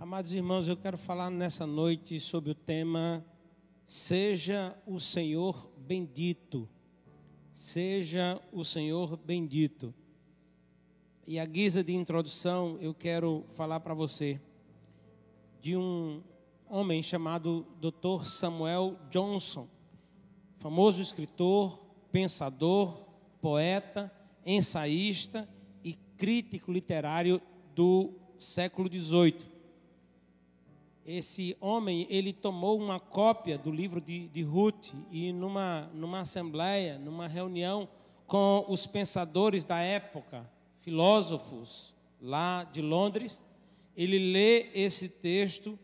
Amados irmãos, eu quero falar nessa noite sobre o tema Seja o Senhor bendito. Seja o Senhor bendito. E a guisa de introdução, eu quero falar para você de um homem chamado Dr. Samuel Johnson, famoso escritor, pensador, poeta, ensaísta e crítico literário do século XVIII esse homem, ele tomou uma cópia do livro de, de Ruth e numa, numa assembleia, numa reunião com os pensadores da época, filósofos lá de Londres, ele lê esse texto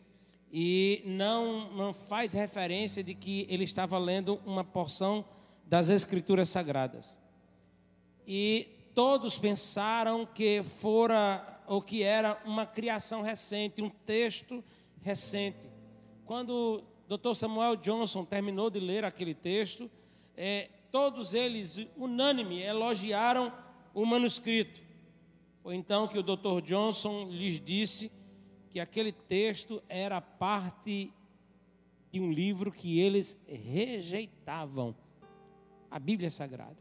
e não, não faz referência de que ele estava lendo uma porção das Escrituras Sagradas. E todos pensaram que fora ou que era uma criação recente, um texto recente. Quando o Dr. Samuel Johnson terminou de ler aquele texto, é, todos eles, unânime, elogiaram o manuscrito. Foi então que o Dr. Johnson lhes disse que aquele texto era parte de um livro que eles rejeitavam a Bíblia Sagrada.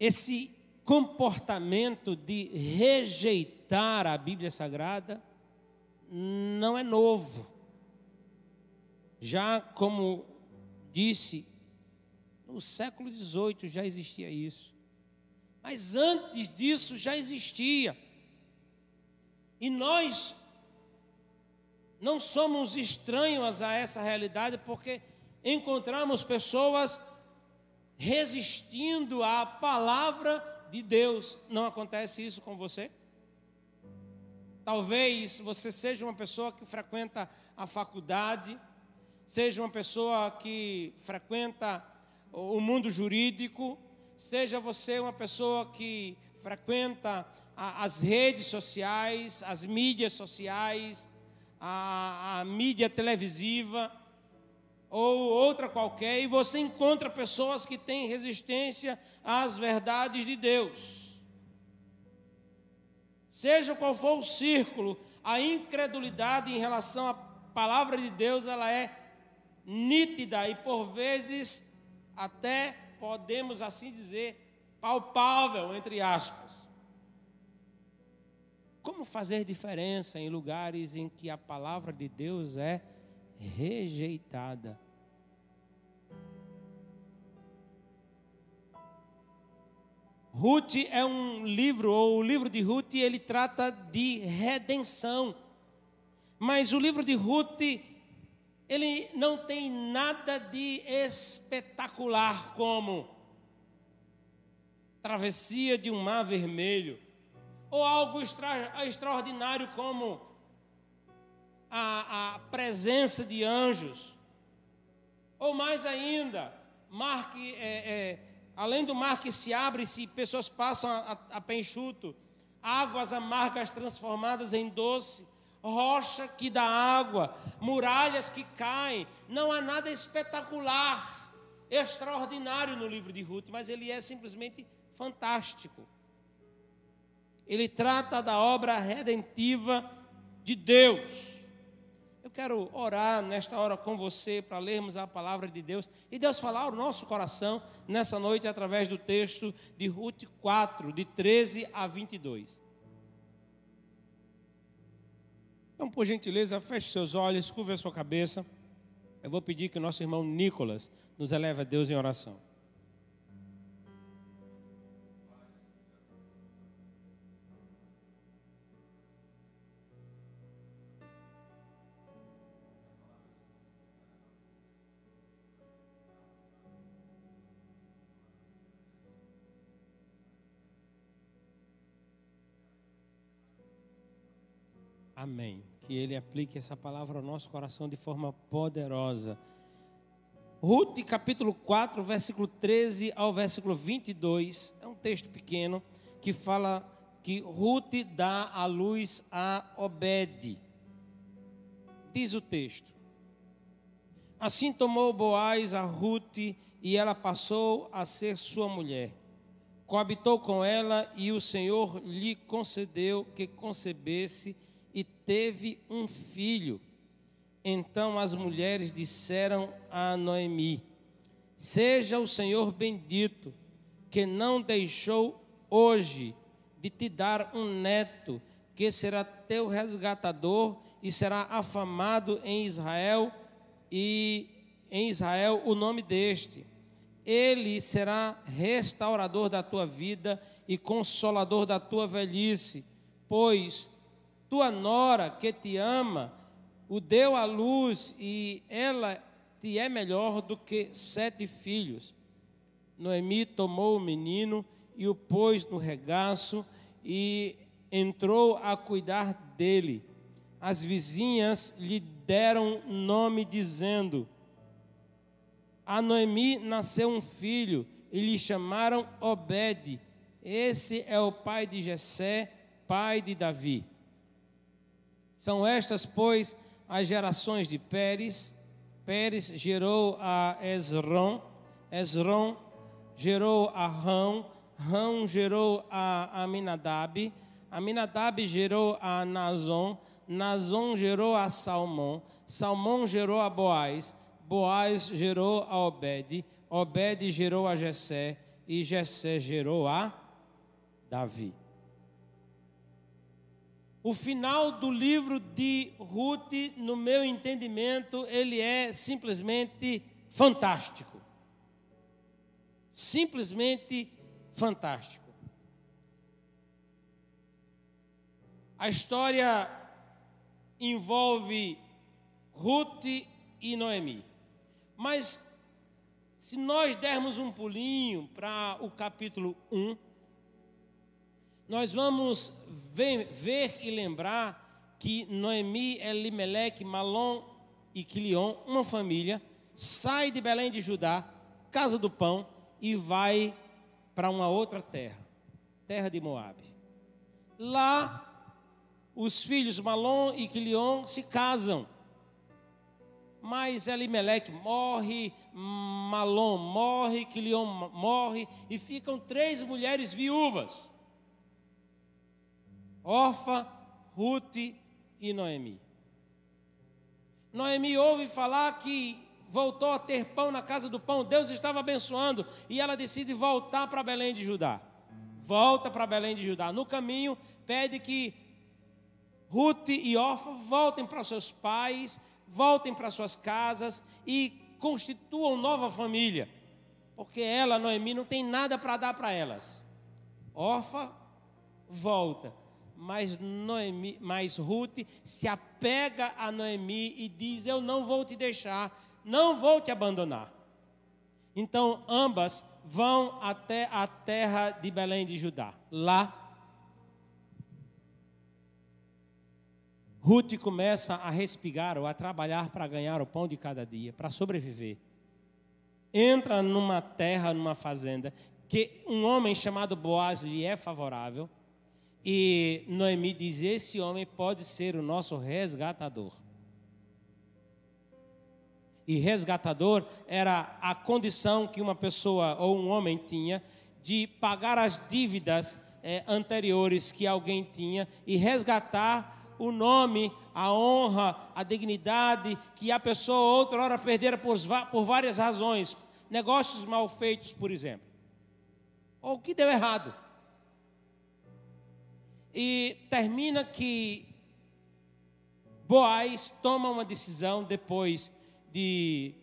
Esse comportamento de rejeitar a Bíblia Sagrada não é novo. Já como disse, no século XVIII já existia isso. Mas antes disso já existia. E nós não somos estranhos a essa realidade porque encontramos pessoas resistindo à palavra de Deus, não acontece isso com você? Talvez você seja uma pessoa que frequenta a faculdade, seja uma pessoa que frequenta o mundo jurídico, seja você uma pessoa que frequenta as redes sociais, as mídias sociais, a, a mídia televisiva ou outra qualquer, e você encontra pessoas que têm resistência às verdades de Deus. Seja qual for o círculo, a incredulidade em relação à palavra de Deus, ela é nítida e por vezes até podemos assim dizer palpável entre aspas. Como fazer diferença em lugares em que a palavra de Deus é rejeitada? Ruth é um livro, ou o livro de Ruth, ele trata de redenção. Mas o livro de Ruth, ele não tem nada de espetacular como travessia de um mar vermelho, ou algo extra, extraordinário como a, a presença de anjos, ou mais ainda, mar que é, é Além do mar que se abre e pessoas passam a, a, a águas amargas transformadas em doce, rocha que dá água, muralhas que caem. Não há nada espetacular, extraordinário no livro de Ruth, mas ele é simplesmente fantástico. Ele trata da obra redentiva de Deus quero orar nesta hora com você para lermos a palavra de Deus e Deus falar ao nosso coração nessa noite através do texto de Ruth 4, de 13 a 22. Então, por gentileza, feche seus olhos, curva a sua cabeça. Eu vou pedir que o nosso irmão Nicolas nos eleve a Deus em oração. Amém. Que Ele aplique essa palavra ao nosso coração de forma poderosa. Ruth, capítulo 4, versículo 13 ao versículo 22, é um texto pequeno que fala que Ruth dá a luz a Obed. Diz o texto: Assim tomou Boaz a Ruth e ela passou a ser sua mulher. coabitou com ela e o Senhor lhe concedeu que concebesse e teve um filho. Então as mulheres disseram a Noemi: Seja o Senhor bendito, que não deixou hoje de te dar um neto, que será teu resgatador e será afamado em Israel e em Israel o nome deste ele será restaurador da tua vida e consolador da tua velhice, pois tua nora que te ama o deu à luz e ela te é melhor do que sete filhos. Noemi tomou o menino e o pôs no regaço e entrou a cuidar dele. As vizinhas lhe deram nome, dizendo: a Noemi nasceu um filho e lhe chamaram Obed. Esse é o pai de Jessé, pai de Davi. São estas, pois, as gerações de Pérez. Pérez gerou a Esron, Esron gerou a Rão, Rão gerou a Aminadab, Aminadab gerou a Nazon, Nazon gerou a Salmão, Salmão gerou a Boaz, Boaz gerou a Obed, Obed gerou a Jessé. E Jessé gerou a Davi. O final do livro de Ruth, no meu entendimento, ele é simplesmente fantástico. Simplesmente fantástico. A história envolve Ruth e Noemi. Mas se nós dermos um pulinho para o capítulo 1, nós vamos ver, e lembrar que Noemi, Elimeleque, Malom e Quilion, uma família, sai de Belém de Judá, casa do pão, e vai para uma outra terra, terra de Moabe. Lá, os filhos Malom e Quilion se casam mas Elimeleque morre, Malom morre, Quilion morre, e ficam três mulheres viúvas: Orfa, Ruth e Noemi. Noemi ouve falar que voltou a ter pão na casa do pão, Deus estava abençoando, e ela decide voltar para Belém de Judá. Volta para Belém de Judá. No caminho, pede que Ruth e Orfa voltem para seus pais, voltem para suas casas e constituam nova família, porque ela, Noemi, não tem nada para dar para elas. Orfa volta, mas Noemi, mas Ruth se apega a Noemi e diz: "Eu não vou te deixar, não vou te abandonar". Então ambas vão até a terra de Belém de Judá. Lá Ruth começa a respigar ou a trabalhar para ganhar o pão de cada dia, para sobreviver. Entra numa terra, numa fazenda, que um homem chamado Boaz lhe é favorável. E Noemi diz: Esse homem pode ser o nosso resgatador. E resgatador era a condição que uma pessoa ou um homem tinha de pagar as dívidas eh, anteriores que alguém tinha e resgatar o nome, a honra, a dignidade que a pessoa outra hora perdera por, por várias razões, negócios mal feitos, por exemplo, ou que deu errado. E termina que Boaz toma uma decisão depois de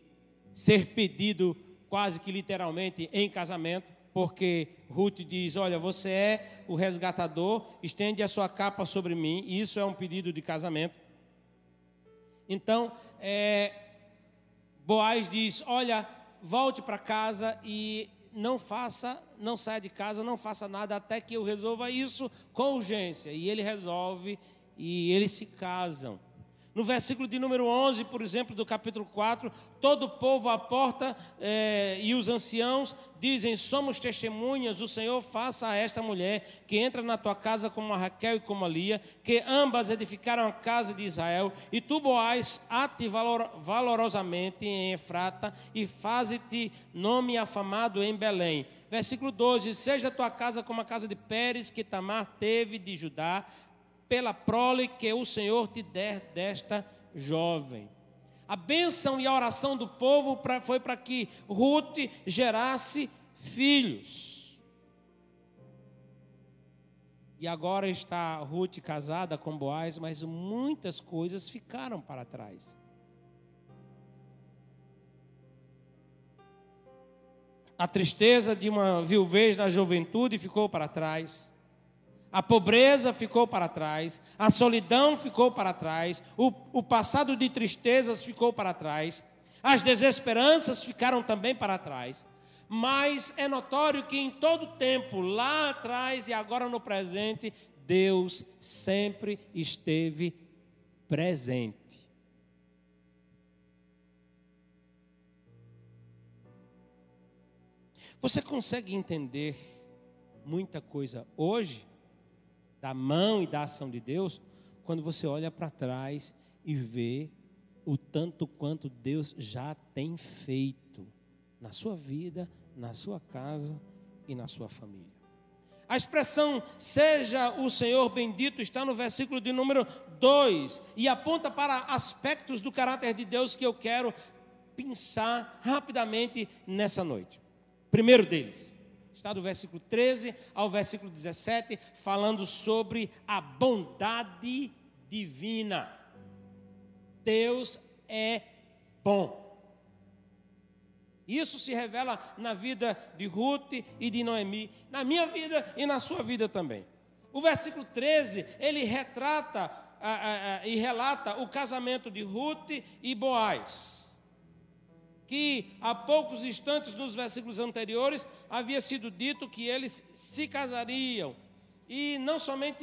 ser pedido quase que literalmente em casamento porque Ruth diz: Olha, você é o resgatador, estende a sua capa sobre mim, e isso é um pedido de casamento. Então, é, Boaz diz: Olha, volte para casa e não faça, não saia de casa, não faça nada até que eu resolva isso com urgência. E ele resolve e eles se casam. No versículo de número 11, por exemplo, do capítulo 4, todo o povo à porta eh, e os anciãos dizem: Somos testemunhas, o Senhor faça a esta mulher que entra na tua casa como a Raquel e como a Lia, que ambas edificaram a casa de Israel, e tu, Boaz, ate valor, valorosamente em Efrata e faze-te nome afamado em Belém. Versículo 12: Seja a tua casa como a casa de Pérez, que Tamar teve de Judá, pela prole que o Senhor te der desta jovem. A bênção e a oração do povo foi para que Ruth gerasse filhos. E agora está Ruth casada com Boaz, mas muitas coisas ficaram para trás. A tristeza de uma viuvez na juventude ficou para trás. A pobreza ficou para trás, a solidão ficou para trás, o, o passado de tristezas ficou para trás, as desesperanças ficaram também para trás. Mas é notório que em todo tempo, lá atrás e agora no presente, Deus sempre esteve presente. Você consegue entender muita coisa hoje? Da mão e da ação de Deus, quando você olha para trás e vê o tanto quanto Deus já tem feito na sua vida, na sua casa e na sua família. A expressão seja o Senhor bendito está no versículo de número 2 e aponta para aspectos do caráter de Deus que eu quero pensar rapidamente nessa noite. Primeiro deles, está do versículo 13 ao versículo 17, falando sobre a bondade divina. Deus é bom. Isso se revela na vida de Ruth e de Noemi, na minha vida e na sua vida também. O versículo 13, ele retrata e relata o casamento de Ruth e Boaz que há poucos instantes nos versículos anteriores havia sido dito que eles se casariam. E não somente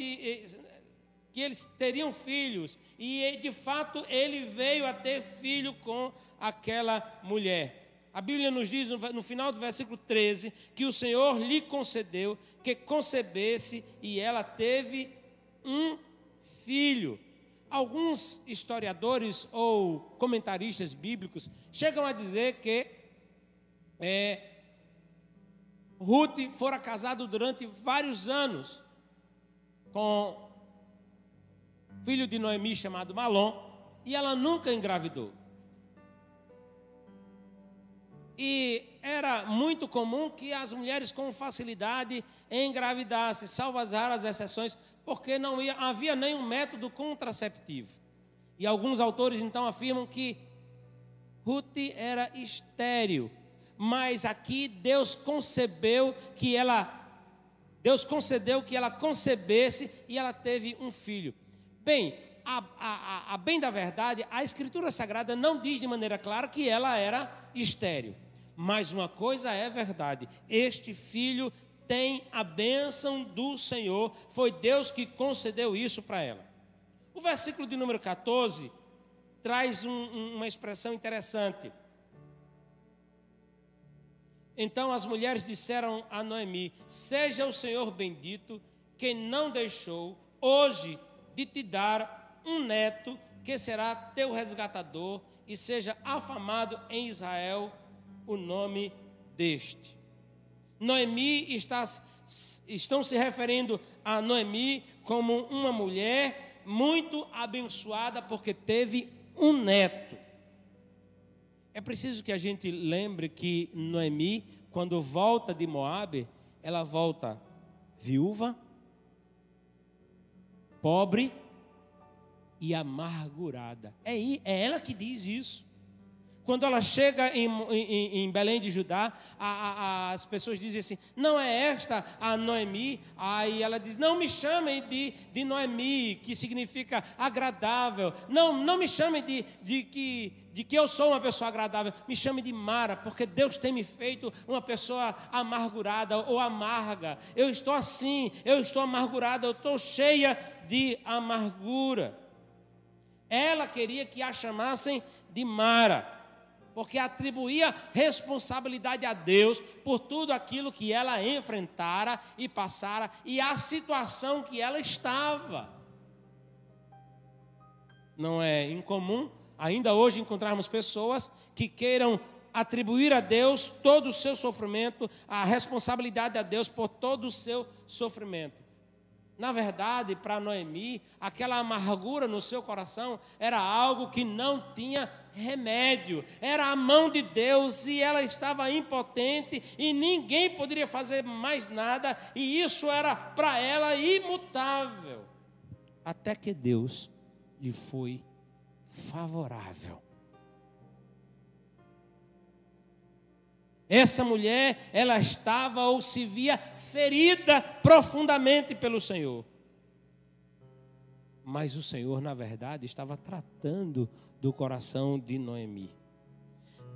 que eles teriam filhos. E de fato ele veio a ter filho com aquela mulher. A Bíblia nos diz no final do versículo 13 que o Senhor lhe concedeu que concebesse e ela teve um filho alguns historiadores ou comentaristas bíblicos chegam a dizer que é, Ruth fora casado durante vários anos com filho de Noemi chamado Malom e ela nunca engravidou. E era muito comum que as mulheres com facilidade engravidassem, salvo as raras exceções, porque não ia, havia nenhum método contraceptivo. E alguns autores então afirmam que Ruth era estéril, mas aqui Deus concebeu que ela Deus concedeu que ela concebesse e ela teve um filho. Bem, a, a, a, bem da verdade, a Escritura Sagrada não diz de maneira clara que ela era estéril. Mas uma coisa é verdade: este filho tem a bênção do Senhor, foi Deus que concedeu isso para ela. O versículo de número 14 traz um, um, uma expressão interessante. Então as mulheres disseram a Noemi: Seja o Senhor bendito, que não deixou hoje de te dar um neto que será teu resgatador e seja afamado em Israel o nome deste. Noemi está, estão se referindo a Noemi como uma mulher muito abençoada porque teve um neto. É preciso que a gente lembre que Noemi, quando volta de Moabe, ela volta viúva, pobre e amargurada. É, é ela que diz isso. Quando ela chega em, em, em Belém de Judá, a, a, as pessoas dizem assim: não é esta a Noemi? Aí ela diz: não me chamem de, de Noemi, que significa agradável. Não, não me chamem de, de, que, de que eu sou uma pessoa agradável. Me chame de Mara, porque Deus tem me feito uma pessoa amargurada ou amarga. Eu estou assim, eu estou amargurada, eu estou cheia de amargura. Ela queria que a chamassem de Mara porque atribuía responsabilidade a Deus por tudo aquilo que ela enfrentara e passara e a situação que ela estava. Não é incomum ainda hoje encontrarmos pessoas que queiram atribuir a Deus todo o seu sofrimento, a responsabilidade a Deus por todo o seu sofrimento. Na verdade, para Noemi, aquela amargura no seu coração era algo que não tinha remédio, era a mão de Deus e ela estava impotente e ninguém poderia fazer mais nada, e isso era para ela imutável. Até que Deus lhe foi favorável. Essa mulher, ela estava ou se via ferida profundamente pelo Senhor. Mas o Senhor, na verdade, estava tratando do coração de Noemi.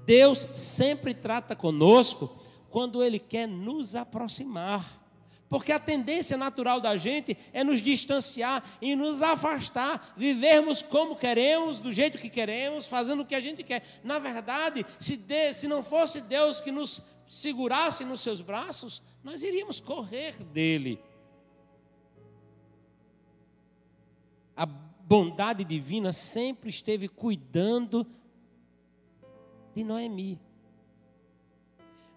Deus sempre trata conosco quando Ele quer nos aproximar. Porque a tendência natural da gente é nos distanciar e nos afastar, vivermos como queremos, do jeito que queremos, fazendo o que a gente quer. Na verdade, se, de, se não fosse Deus que nos segurasse nos seus braços, nós iríamos correr dele. A bondade divina sempre esteve cuidando de Noemi.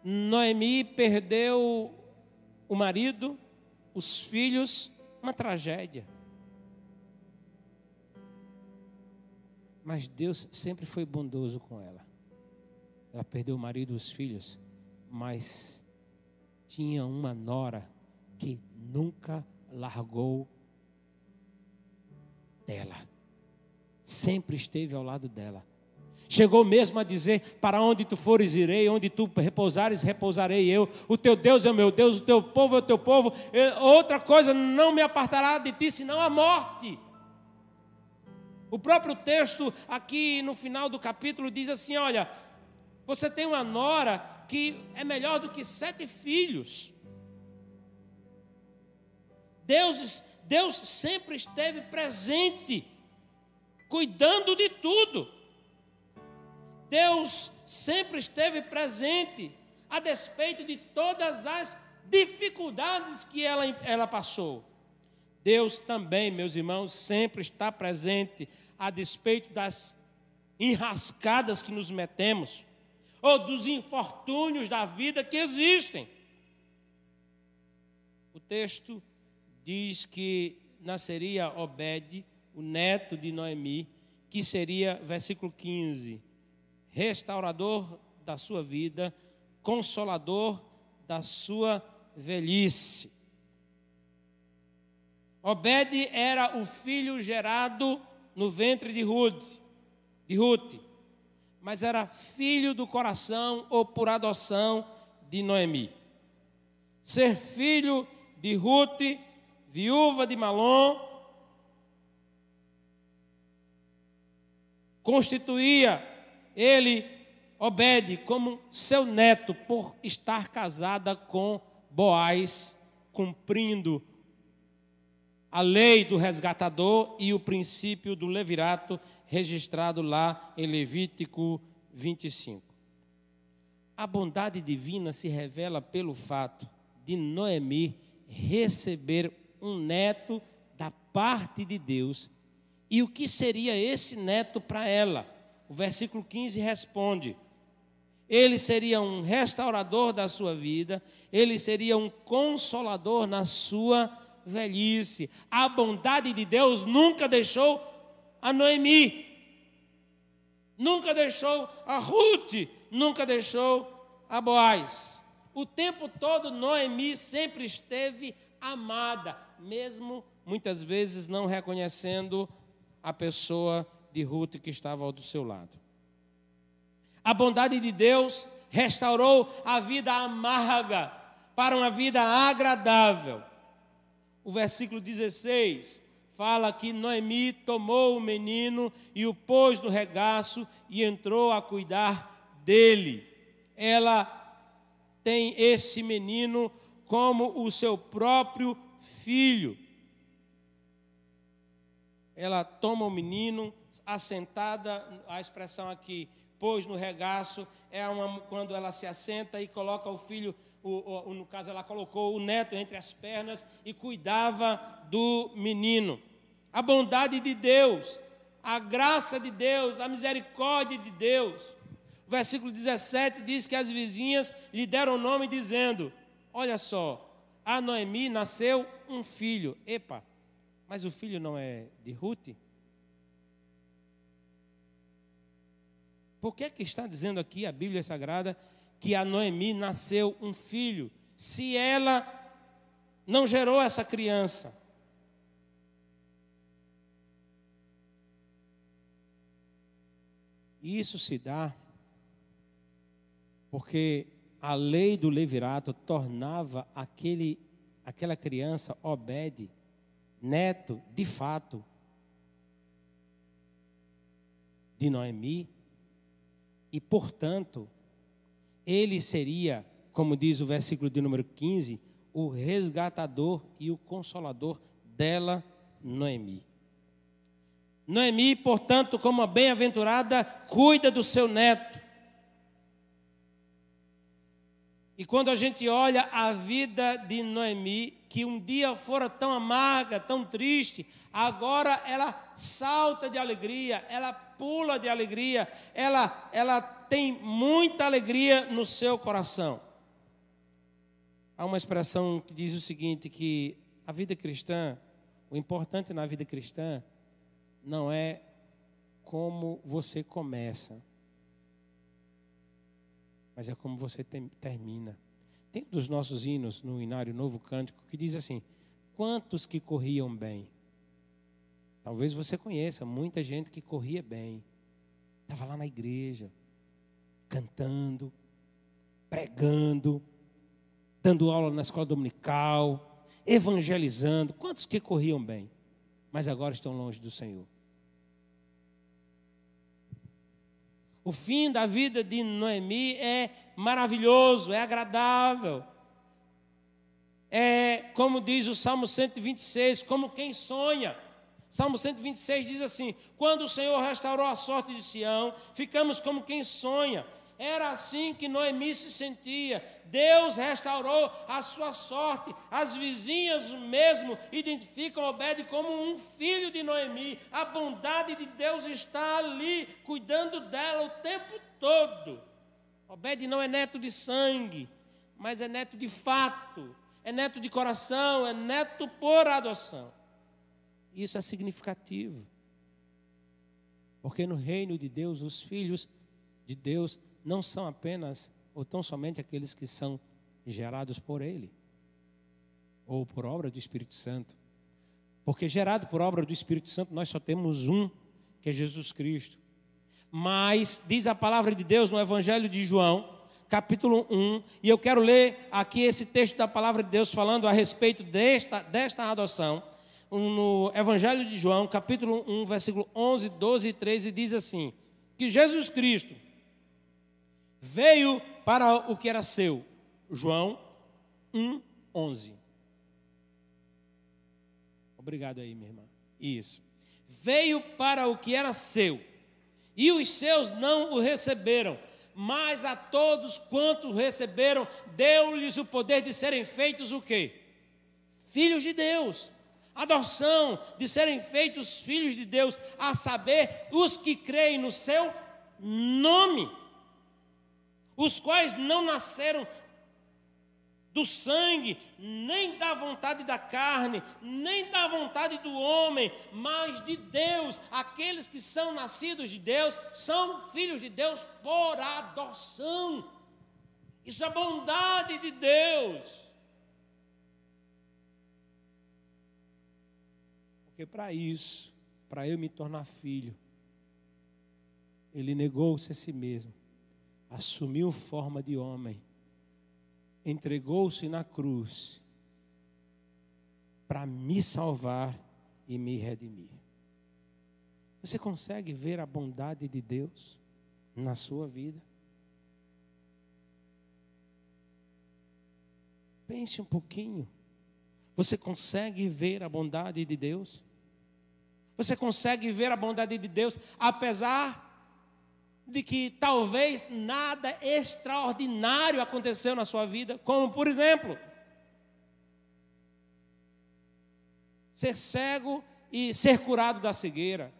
Noemi perdeu o marido, os filhos, uma tragédia. Mas Deus sempre foi bondoso com ela. Ela perdeu o marido e os filhos, mas tinha uma nora que nunca largou dela. Sempre esteve ao lado dela. Chegou mesmo a dizer: Para onde tu fores, irei, onde tu repousares, repousarei eu. O teu Deus é o meu Deus, o teu povo é o teu povo. Outra coisa não me apartará de ti, senão a morte. O próprio texto, aqui no final do capítulo, diz assim: Olha, você tem uma nora que é melhor do que sete filhos. Deus, Deus sempre esteve presente, cuidando de tudo. Deus sempre esteve presente, a despeito de todas as dificuldades que ela, ela passou. Deus também, meus irmãos, sempre está presente, a despeito das enrascadas que nos metemos, ou dos infortúnios da vida que existem. O texto diz que nasceria Obed, o neto de Noemi, que seria, versículo 15, restaurador da sua vida, consolador da sua velhice. Obed era o filho gerado no ventre de Ruth, de Ruth, mas era filho do coração ou por adoção de Noemi. Ser filho de Ruth, viúva de Malom, constituía ele, Obed, como seu neto, por estar casada com Boaz, cumprindo a lei do resgatador e o princípio do levirato registrado lá em Levítico 25. A bondade divina se revela pelo fato de Noemi receber um neto da parte de Deus. E o que seria esse neto para ela? O versículo 15 responde: Ele seria um restaurador da sua vida, ele seria um consolador na sua velhice. A bondade de Deus nunca deixou a Noemi, nunca deixou a Ruth, nunca deixou a Boaz. O tempo todo Noemi sempre esteve amada, mesmo muitas vezes não reconhecendo a pessoa de Ruth que estava ao do seu lado. A bondade de Deus restaurou a vida amarga para uma vida agradável. O versículo 16 fala que Noemi tomou o menino e o pôs no regaço e entrou a cuidar dele. Ela tem esse menino como o seu próprio filho. Ela toma o menino, assentada, a expressão aqui, pôs no regaço, é uma, quando ela se assenta e coloca o filho, o, o, no caso ela colocou o neto entre as pernas e cuidava do menino. A bondade de Deus, a graça de Deus, a misericórdia de Deus. O versículo 17 diz que as vizinhas lhe deram nome dizendo: Olha só, a Noemi nasceu um filho. Epa, mas o filho não é de Ruth? Por que, que está dizendo aqui a Bíblia Sagrada que a Noemi nasceu um filho, se ela não gerou essa criança? Isso se dá porque a lei do levirato tornava aquele, aquela criança obede, neto, de fato, de Noemi, e, portanto, ele seria, como diz o versículo de número 15, o resgatador e o consolador dela, Noemi. Noemi, portanto, como a bem-aventurada, cuida do seu neto. E quando a gente olha a vida de Noemi, que um dia fora tão amarga, tão triste, agora ela salta de alegria, ela pula de alegria, ela, ela tem muita alegria no seu coração. Há uma expressão que diz o seguinte: que a vida cristã, o importante na vida cristã, não é como você começa, mas é como você termina. Tem um dos nossos hinos no Inário Novo Cântico que diz assim: Quantos que corriam bem? Talvez você conheça muita gente que corria bem, estava lá na igreja, cantando, pregando, dando aula na escola dominical, evangelizando. Quantos que corriam bem, mas agora estão longe do Senhor? O fim da vida de Noemi é maravilhoso, é agradável. É, como diz o Salmo 126, como quem sonha. Salmo 126 diz assim: Quando o Senhor restaurou a sorte de Sião, ficamos como quem sonha. Era assim que Noemi se sentia. Deus restaurou a sua sorte. As vizinhas mesmo identificam Obed como um filho de Noemi. A bondade de Deus está ali, cuidando dela o tempo todo. Obed não é neto de sangue, mas é neto de fato, é neto de coração, é neto por adoção. Isso é significativo. Porque no reino de Deus, os filhos de Deus não são apenas ou tão somente aqueles que são gerados por Ele ou por obra do Espírito Santo. Porque gerado por obra do Espírito Santo, nós só temos um, que é Jesus Cristo. Mas diz a palavra de Deus no Evangelho de João, capítulo 1, e eu quero ler aqui esse texto da palavra de Deus falando a respeito desta, desta adoção. No Evangelho de João, capítulo 1, versículo 11, 12 e 13, diz assim: que Jesus Cristo veio para o que era seu. João 1, 11. Obrigado aí, minha irmã. Isso. Veio para o que era seu, e os seus não o receberam, mas a todos quantos receberam, deu-lhes o poder de serem feitos o quê? Filhos de Deus. Adoção, de serem feitos filhos de Deus, a saber, os que creem no seu nome os quais não nasceram do sangue, nem da vontade da carne, nem da vontade do homem, mas de Deus. Aqueles que são nascidos de Deus são filhos de Deus por adoção. Isso é bondade de Deus. Porque para isso, para eu me tornar filho, ele negou-se a si mesmo assumiu forma de homem, entregou-se na cruz para me salvar e me redimir. Você consegue ver a bondade de Deus na sua vida? Pense um pouquinho. Você consegue ver a bondade de Deus? Você consegue ver a bondade de Deus, apesar de que talvez nada extraordinário aconteceu na sua vida, como por exemplo, ser cego e ser curado da cegueira.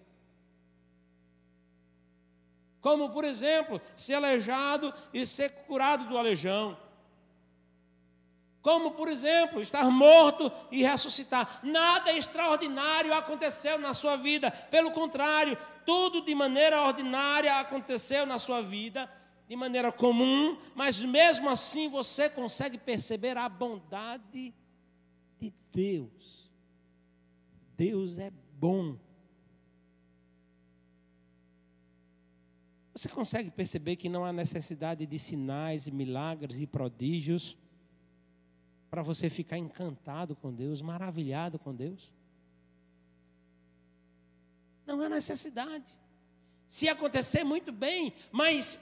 Como, por exemplo, ser aleijado e ser curado do aleijão. Como, por exemplo, estar morto e ressuscitar. Nada extraordinário aconteceu na sua vida. Pelo contrário, tudo de maneira ordinária aconteceu na sua vida, de maneira comum, mas mesmo assim você consegue perceber a bondade de Deus. Deus é bom. Você consegue perceber que não há necessidade de sinais, milagres e prodígios para você ficar encantado com Deus, maravilhado com Deus? Não há necessidade. Se acontecer, muito bem, mas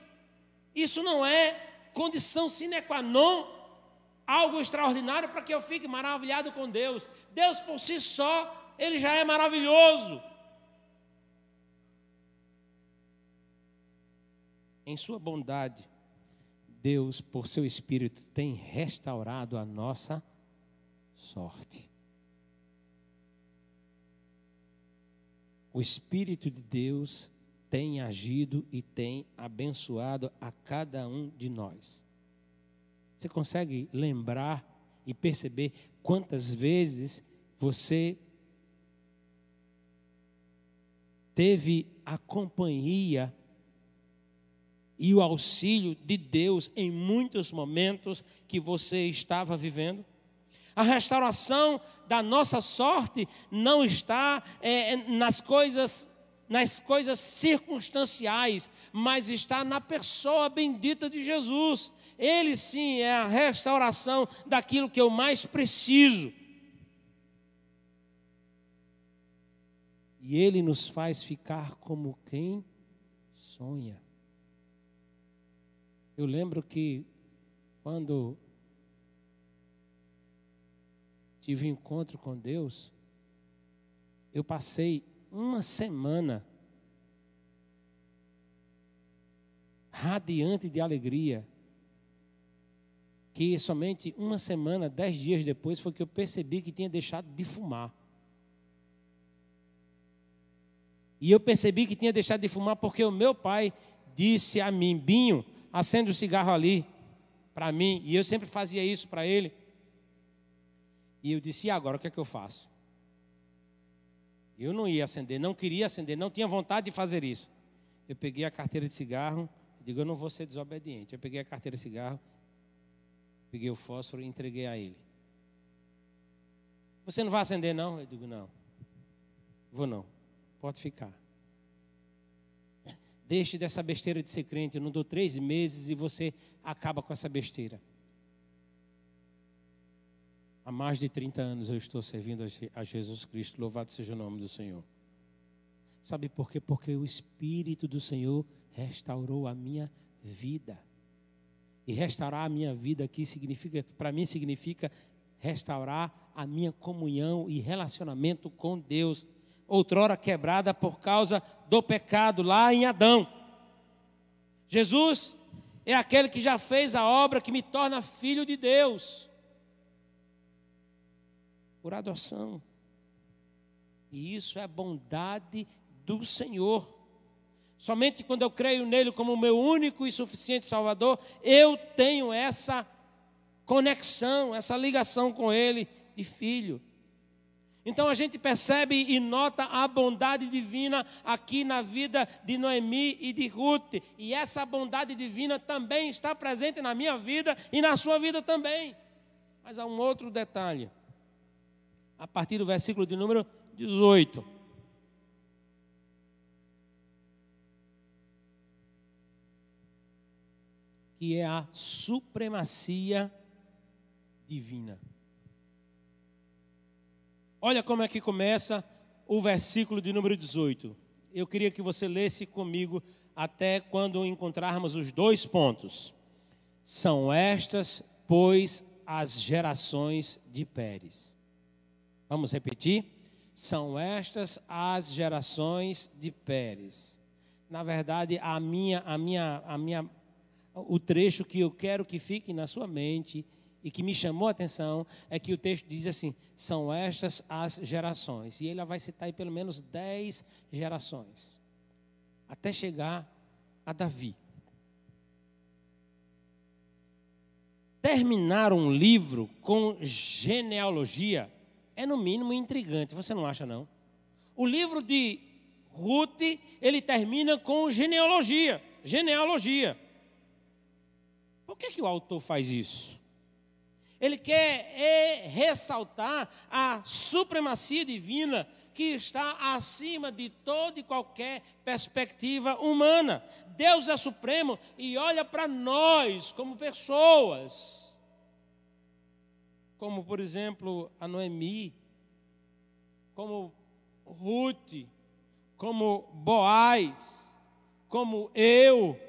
isso não é condição sine qua non, algo extraordinário para que eu fique maravilhado com Deus. Deus por si só, ele já é maravilhoso. Em sua bondade, Deus, por seu Espírito, tem restaurado a nossa sorte. O Espírito de Deus tem agido e tem abençoado a cada um de nós. Você consegue lembrar e perceber quantas vezes você teve a companhia e o auxílio de Deus em muitos momentos que você estava vivendo. A restauração da nossa sorte não está é, nas coisas nas coisas circunstanciais, mas está na pessoa bendita de Jesus. Ele sim é a restauração daquilo que eu mais preciso. E ele nos faz ficar como quem sonha. Eu lembro que quando tive encontro com Deus, eu passei uma semana radiante de alegria, que somente uma semana, dez dias depois, foi que eu percebi que tinha deixado de fumar. E eu percebi que tinha deixado de fumar porque o meu pai disse a mim, Binho, acende o cigarro ali para mim, e eu sempre fazia isso para ele. E eu disse: e agora o que é que eu faço? Eu não ia acender, não queria acender, não tinha vontade de fazer isso. Eu peguei a carteira de cigarro, digo: eu não vou ser desobediente. Eu peguei a carteira de cigarro, peguei o fósforo e entreguei a ele. Você não vai acender, não? Eu digo: não, vou não, pode ficar. Deixe dessa besteira de ser crente. Eu não dou três meses e você acaba com essa besteira. Há mais de 30 anos eu estou servindo a Jesus Cristo. Louvado seja o nome do Senhor. Sabe por quê? Porque o Espírito do Senhor restaurou a minha vida. E restaurar a minha vida aqui significa, para mim significa restaurar a minha comunhão e relacionamento com Deus outrora quebrada por causa do pecado lá em Adão. Jesus é aquele que já fez a obra que me torna filho de Deus. Por adoção. E isso é bondade do Senhor. Somente quando eu creio nele como meu único e suficiente Salvador, eu tenho essa conexão, essa ligação com ele de filho. Então a gente percebe e nota a bondade divina aqui na vida de Noemi e de Ruth. E essa bondade divina também está presente na minha vida e na sua vida também. Mas há um outro detalhe. A partir do versículo de número 18. Que é a supremacia divina. Olha como é que começa o versículo de número 18. Eu queria que você lesse comigo até quando encontrarmos os dois pontos. São estas, pois, as gerações de Pérez. Vamos repetir? são estas as gerações de Pérez. Na verdade, a minha, a minha, a minha, o trecho que eu quero que fique na sua mente e que me chamou a atenção é que o texto diz assim: são estas as gerações. E ele vai citar aí pelo menos dez gerações, até chegar a Davi. Terminar um livro com genealogia é no mínimo intrigante, você não acha não? O livro de Ruth, ele termina com genealogia, genealogia. Por que, que o autor faz isso? Ele quer é, ressaltar a supremacia divina que está acima de toda e qualquer perspectiva humana. Deus é supremo e olha para nós como pessoas. Como, por exemplo, a Noemi, como Ruth, como Boaz, como eu,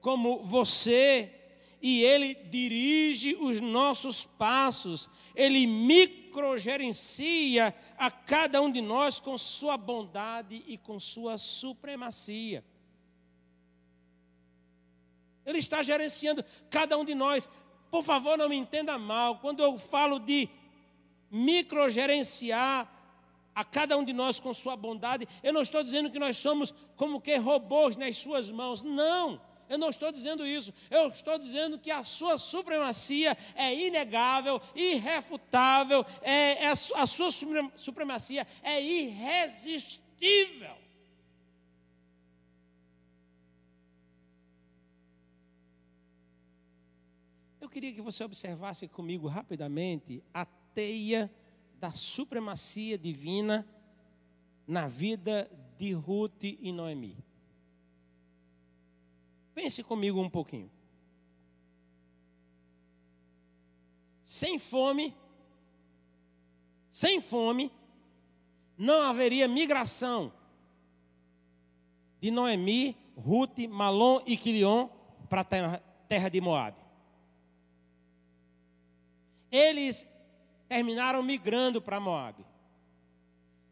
como você, e Ele dirige os nossos passos, Ele microgerencia a cada um de nós com Sua bondade e com Sua supremacia. Ele está gerenciando cada um de nós. Por favor, não me entenda mal, quando eu falo de microgerenciar a cada um de nós com Sua bondade, eu não estou dizendo que nós somos como que robôs nas Suas mãos, não. Eu não estou dizendo isso. Eu estou dizendo que a sua supremacia é inegável, irrefutável, é, é a sua supremacia é irresistível. Eu queria que você observasse comigo rapidamente a teia da supremacia divina na vida de Ruth e Noemi. Pense comigo um pouquinho. Sem fome, sem fome, não haveria migração de Noemi, Ruth, Malom e Quilion para a terra, terra de Moab. Eles terminaram migrando para Moab.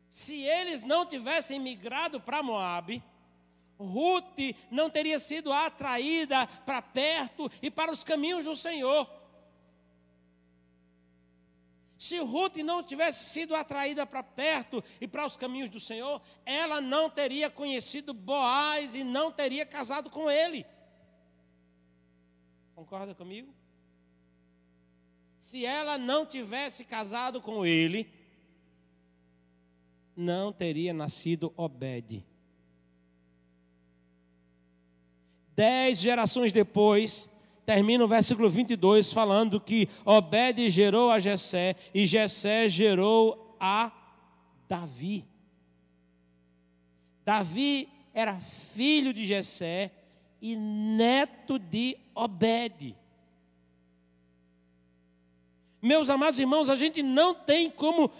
Se eles não tivessem migrado para Moab, Ruth não teria sido atraída para perto e para os caminhos do Senhor. Se Ruth não tivesse sido atraída para perto e para os caminhos do Senhor, ela não teria conhecido Boaz e não teria casado com ele. Concorda comigo? Se ela não tivesse casado com ele, não teria nascido Obed. Dez gerações depois, termina o versículo 22 falando que Obed gerou a Jessé e Jessé gerou a Davi. Davi era filho de Jessé e neto de Obed. Meus amados irmãos, a gente não tem como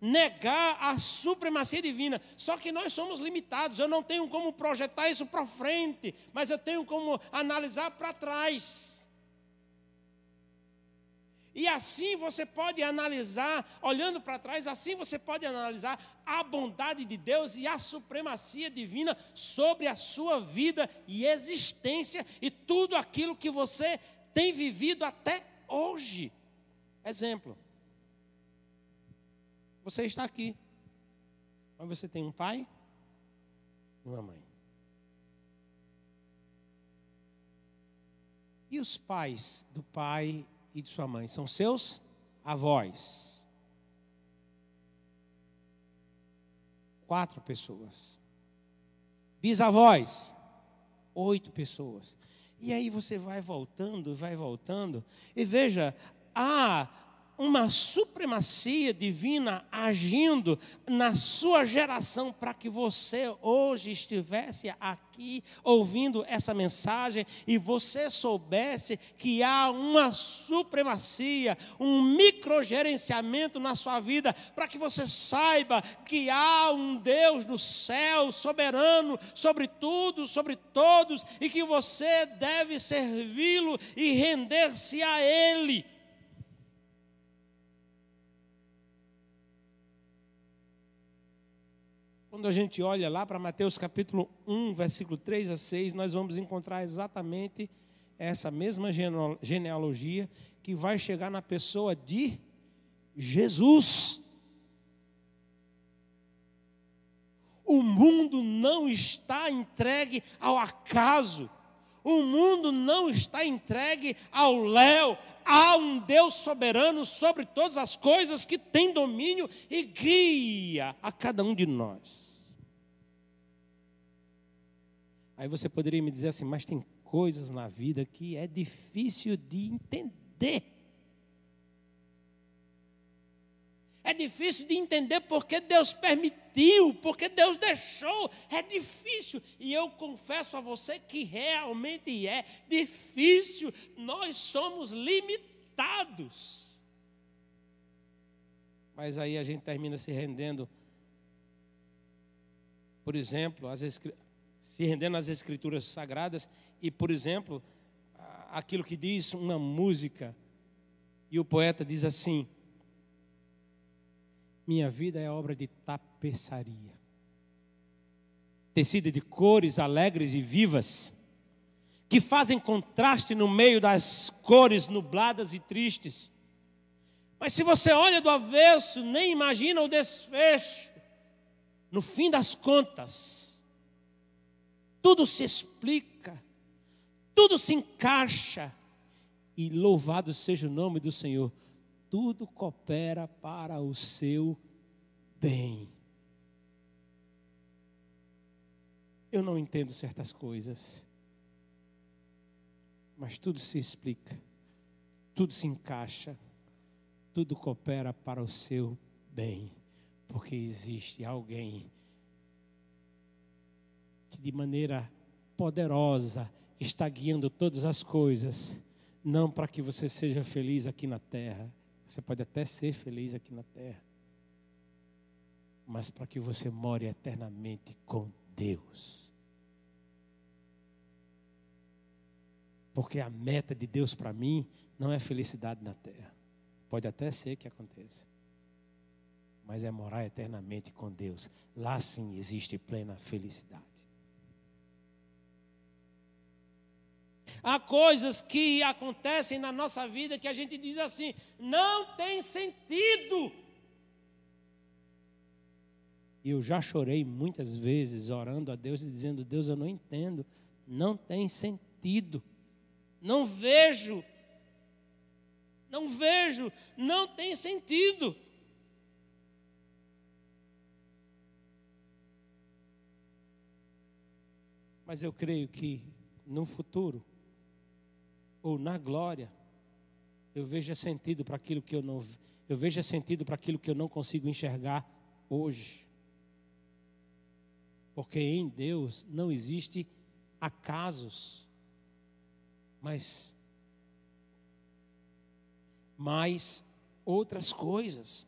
negar a supremacia divina. Só que nós somos limitados. Eu não tenho como projetar isso para frente, mas eu tenho como analisar para trás. E assim você pode analisar, olhando para trás, assim você pode analisar a bondade de Deus e a supremacia divina sobre a sua vida e existência e tudo aquilo que você tem vivido até hoje. Exemplo. Você está aqui. Mas você tem um pai e uma mãe. E os pais do pai e de sua mãe são seus avós. Quatro pessoas. Bisavós, oito pessoas. E aí você vai voltando, vai voltando, e veja, há uma supremacia divina agindo na sua geração para que você hoje estivesse aqui ouvindo essa mensagem e você soubesse que há uma supremacia, um microgerenciamento na sua vida, para que você saiba que há um Deus do céu soberano sobre tudo, sobre todos e que você deve servi-lo e render-se a Ele. Quando a gente olha lá para Mateus capítulo 1, versículo 3 a 6, nós vamos encontrar exatamente essa mesma genealogia que vai chegar na pessoa de Jesus. O mundo não está entregue ao acaso. O mundo não está entregue ao léu. Há um Deus soberano sobre todas as coisas que tem domínio e guia a cada um de nós. Aí você poderia me dizer assim, mas tem coisas na vida que é difícil de entender. É difícil de entender porque Deus permitiu, porque Deus deixou. É difícil. E eu confesso a você que realmente é difícil. Nós somos limitados. Mas aí a gente termina se rendendo, por exemplo, se rendendo às escrituras sagradas e, por exemplo, aquilo que diz uma música. E o poeta diz assim: minha vida é obra de tapeçaria, tecida de cores alegres e vivas, que fazem contraste no meio das cores nubladas e tristes. Mas se você olha do avesso, nem imagina o desfecho. No fim das contas, tudo se explica, tudo se encaixa, e louvado seja o nome do Senhor tudo coopera para o seu bem. Eu não entendo certas coisas, mas tudo se explica, tudo se encaixa, tudo coopera para o seu bem, porque existe alguém que de maneira poderosa está guiando todas as coisas, não para que você seja feliz aqui na terra, você pode até ser feliz aqui na terra, mas para que você more eternamente com Deus. Porque a meta de Deus para mim não é felicidade na terra. Pode até ser que aconteça. Mas é morar eternamente com Deus. Lá sim existe plena felicidade. Há coisas que acontecem na nossa vida que a gente diz assim: não tem sentido. Eu já chorei muitas vezes orando a Deus e dizendo: Deus, eu não entendo, não tem sentido, não vejo, não vejo, não tem sentido. Mas eu creio que no futuro, ou na glória, eu vejo sentido para aquilo que eu não eu vejo sentido para aquilo que eu não consigo enxergar hoje. Porque em Deus não existe acasos, mas mas outras coisas.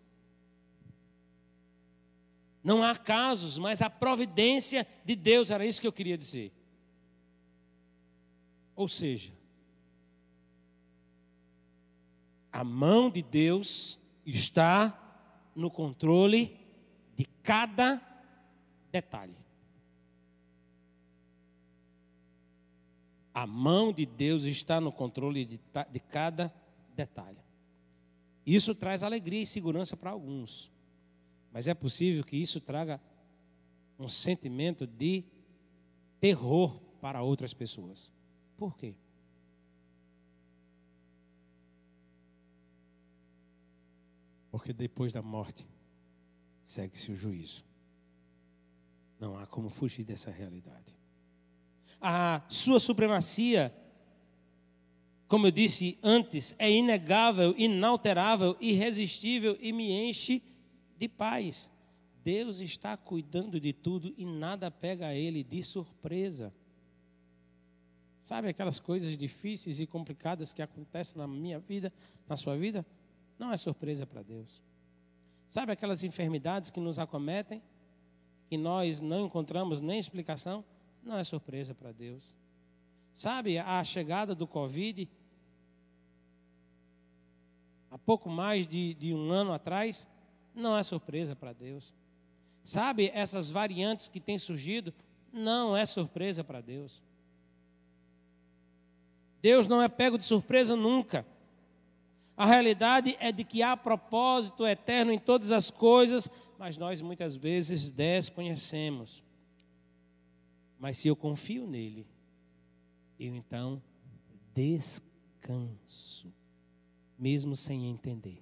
Não há casos, mas a providência de Deus, era isso que eu queria dizer. Ou seja, A mão de Deus está no controle de cada detalhe. A mão de Deus está no controle de, de cada detalhe. Isso traz alegria e segurança para alguns. Mas é possível que isso traga um sentimento de terror para outras pessoas. Por quê? Porque depois da morte segue-se o juízo. Não há como fugir dessa realidade. A sua supremacia, como eu disse antes, é inegável, inalterável, irresistível e me enche de paz. Deus está cuidando de tudo e nada pega a Ele de surpresa. Sabe aquelas coisas difíceis e complicadas que acontecem na minha vida, na sua vida? Não é surpresa para Deus. Sabe aquelas enfermidades que nos acometem, que nós não encontramos nem explicação? Não é surpresa para Deus. Sabe a chegada do Covid, há pouco mais de, de um ano atrás, não é surpresa para Deus. Sabe essas variantes que têm surgido? Não é surpresa para Deus. Deus não é pego de surpresa nunca. A realidade é de que há propósito eterno em todas as coisas, mas nós muitas vezes desconhecemos. Mas se eu confio nele, eu então descanso, mesmo sem entender.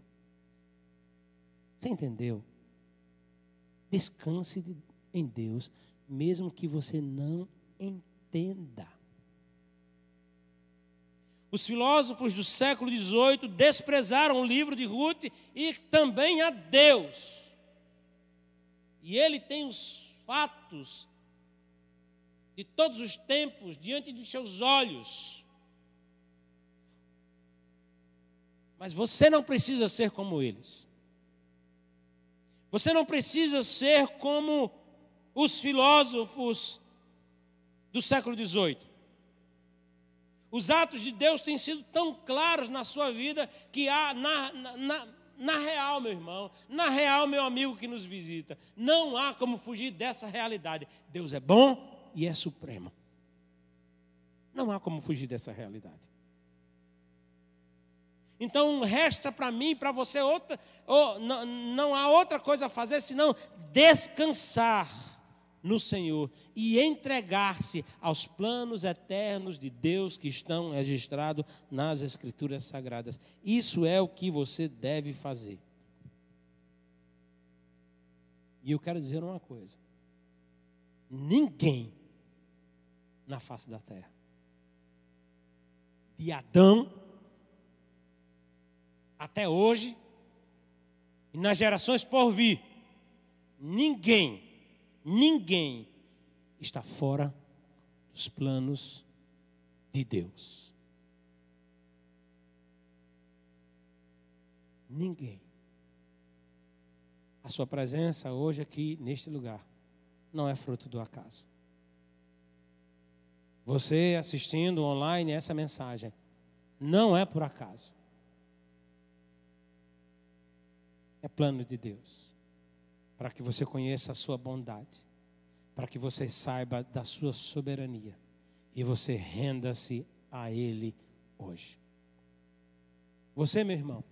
Você entendeu? Descanse em Deus, mesmo que você não entenda. Os filósofos do século XVIII desprezaram o livro de Ruth e também a Deus. E ele tem os fatos de todos os tempos diante dos seus olhos. Mas você não precisa ser como eles. Você não precisa ser como os filósofos do século XVIII. Os atos de Deus têm sido tão claros na sua vida que há, na, na, na, real, meu irmão, na real, meu amigo que nos visita, não há como fugir dessa realidade. Deus é bom e é supremo. Não há como fugir dessa realidade. Então resta para mim, para você outra, ou, não, não há outra coisa a fazer senão descansar no Senhor e entregar-se aos planos eternos de Deus que estão registrados nas Escrituras Sagradas. Isso é o que você deve fazer. E eu quero dizer uma coisa: ninguém na face da terra, de Adão até hoje, e nas gerações por vir, ninguém, ninguém está fora dos planos de Deus. Ninguém. A sua presença hoje aqui neste lugar não é fruto do acaso. Você assistindo online essa mensagem não é por acaso. é plano de Deus. Para que você conheça a sua bondade, para que você saiba da sua soberania e você renda-se a Ele hoje. Você, meu irmão,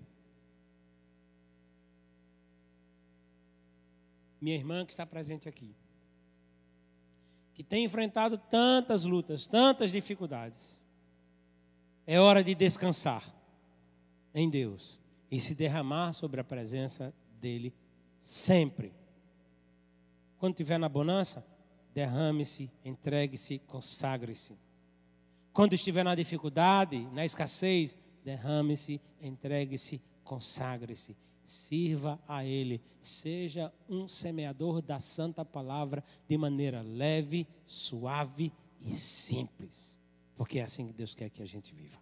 minha irmã que está presente aqui, que tem enfrentado tantas lutas, tantas dificuldades, é hora de descansar em Deus e se derramar sobre a presença dele sempre. Quando estiver na bonança, derrame-se, entregue-se, consagre-se. Quando estiver na dificuldade, na escassez, derrame-se, entregue-se, consagre-se. Sirva a Ele, seja um semeador da Santa Palavra de maneira leve, suave e simples, porque é assim que Deus quer que a gente viva.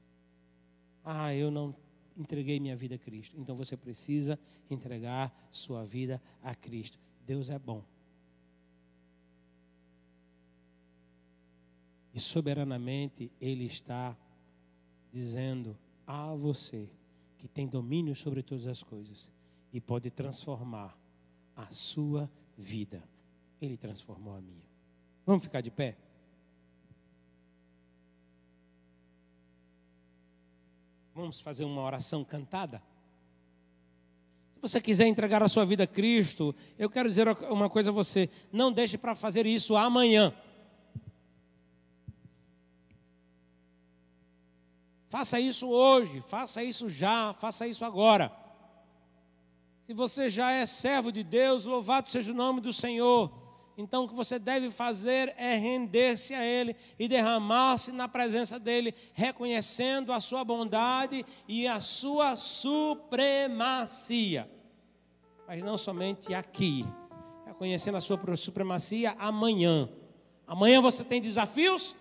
Ah, eu não entreguei minha vida a Cristo. Então você precisa entregar sua vida a Cristo. Deus é bom. E soberanamente Ele está dizendo a você que tem domínio sobre todas as coisas e pode transformar a sua vida. Ele transformou a minha. Vamos ficar de pé? Vamos fazer uma oração cantada? Se você quiser entregar a sua vida a Cristo, eu quero dizer uma coisa a você: não deixe para fazer isso amanhã. Faça isso hoje, faça isso já, faça isso agora. Se você já é servo de Deus, louvado seja o nome do Senhor. Então o que você deve fazer é render-se a Ele e derramar-se na presença dEle, reconhecendo a sua bondade e a sua supremacia. Mas não somente aqui, reconhecendo a sua supremacia amanhã. Amanhã você tem desafios,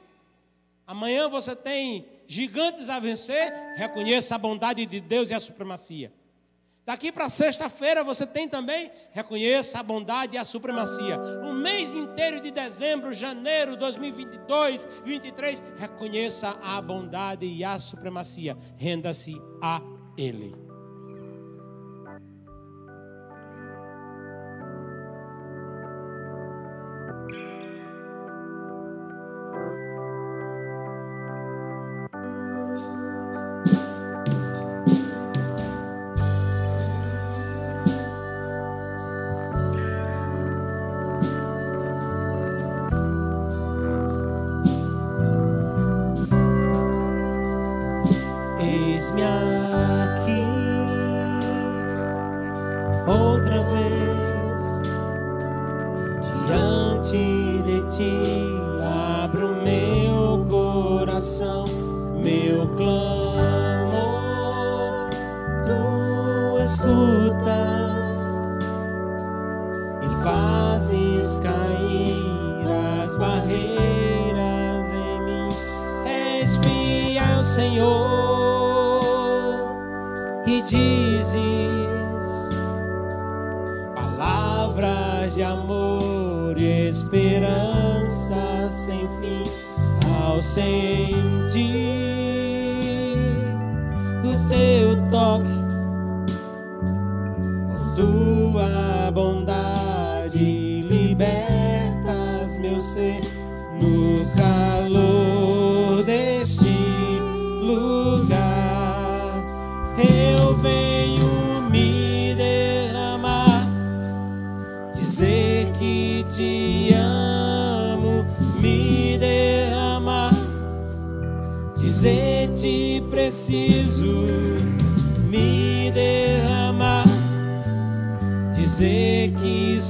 amanhã você tem gigantes a vencer, reconheça a bondade de Deus e a supremacia. Daqui para sexta-feira você tem também, reconheça a bondade e a supremacia. O mês inteiro de dezembro, janeiro 2022, 23, reconheça a bondade e a supremacia. Renda-se a Ele.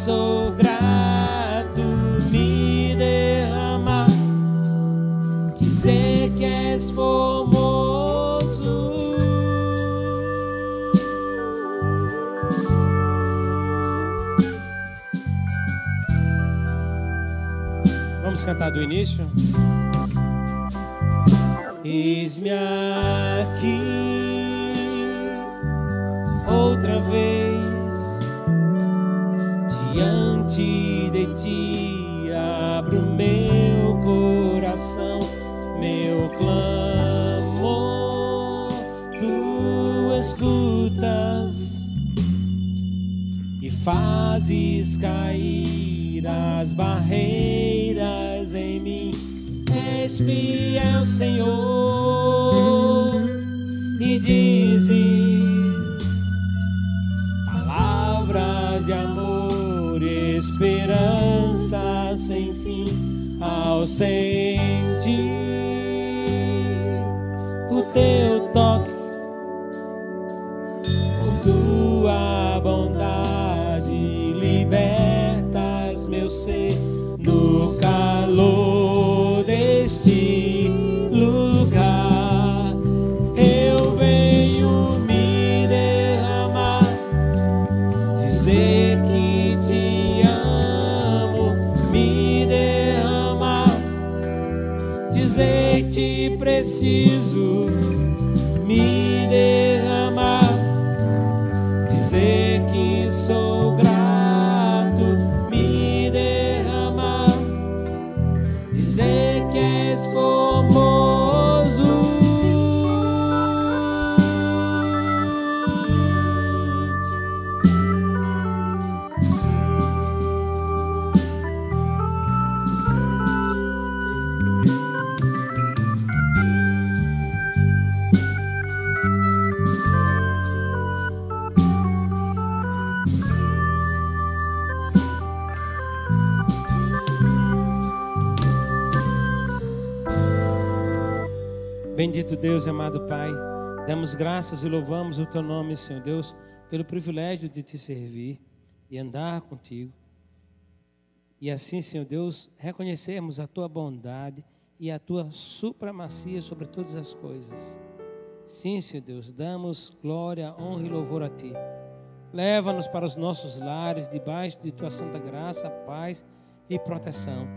Sou grato, me derramar, dizer que és formoso. Vamos cantar do início? Eis-me aqui outra vez fazes cair as barreiras em mim. És fiel, Senhor, graças e louvamos o Teu nome, Senhor Deus, pelo privilégio de Te servir e andar contigo. E assim, Senhor Deus, reconhecermos a Tua bondade e a Tua supremacia sobre todas as coisas. Sim, Senhor Deus, damos glória, honra e louvor a Ti. Leva-nos para os nossos lares, debaixo de Tua santa graça, paz e proteção.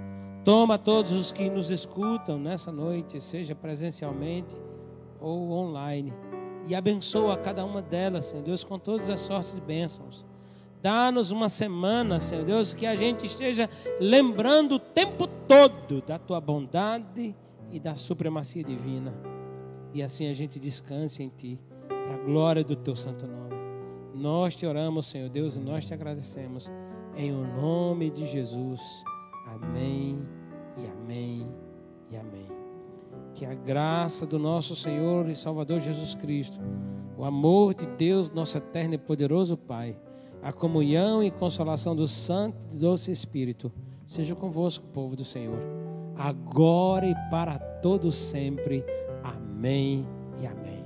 Toma todos os que nos escutam nessa noite, seja presencialmente ou online, e abençoa cada uma delas, Senhor Deus, com todas as sortes de bênçãos. Dá-nos uma semana, Senhor Deus, que a gente esteja lembrando o tempo todo da tua bondade e da supremacia divina. E assim a gente descanse em ti, para a glória do teu santo nome. Nós te oramos, Senhor Deus, e nós te agradecemos. Em o nome de Jesus. Amém e amém e amém. Que a graça do nosso Senhor e Salvador Jesus Cristo, o amor de Deus, nosso eterno e poderoso Pai, a comunhão e consolação do Santo e Doce Espírito, seja convosco, povo do Senhor, agora e para todos sempre. Amém e amém.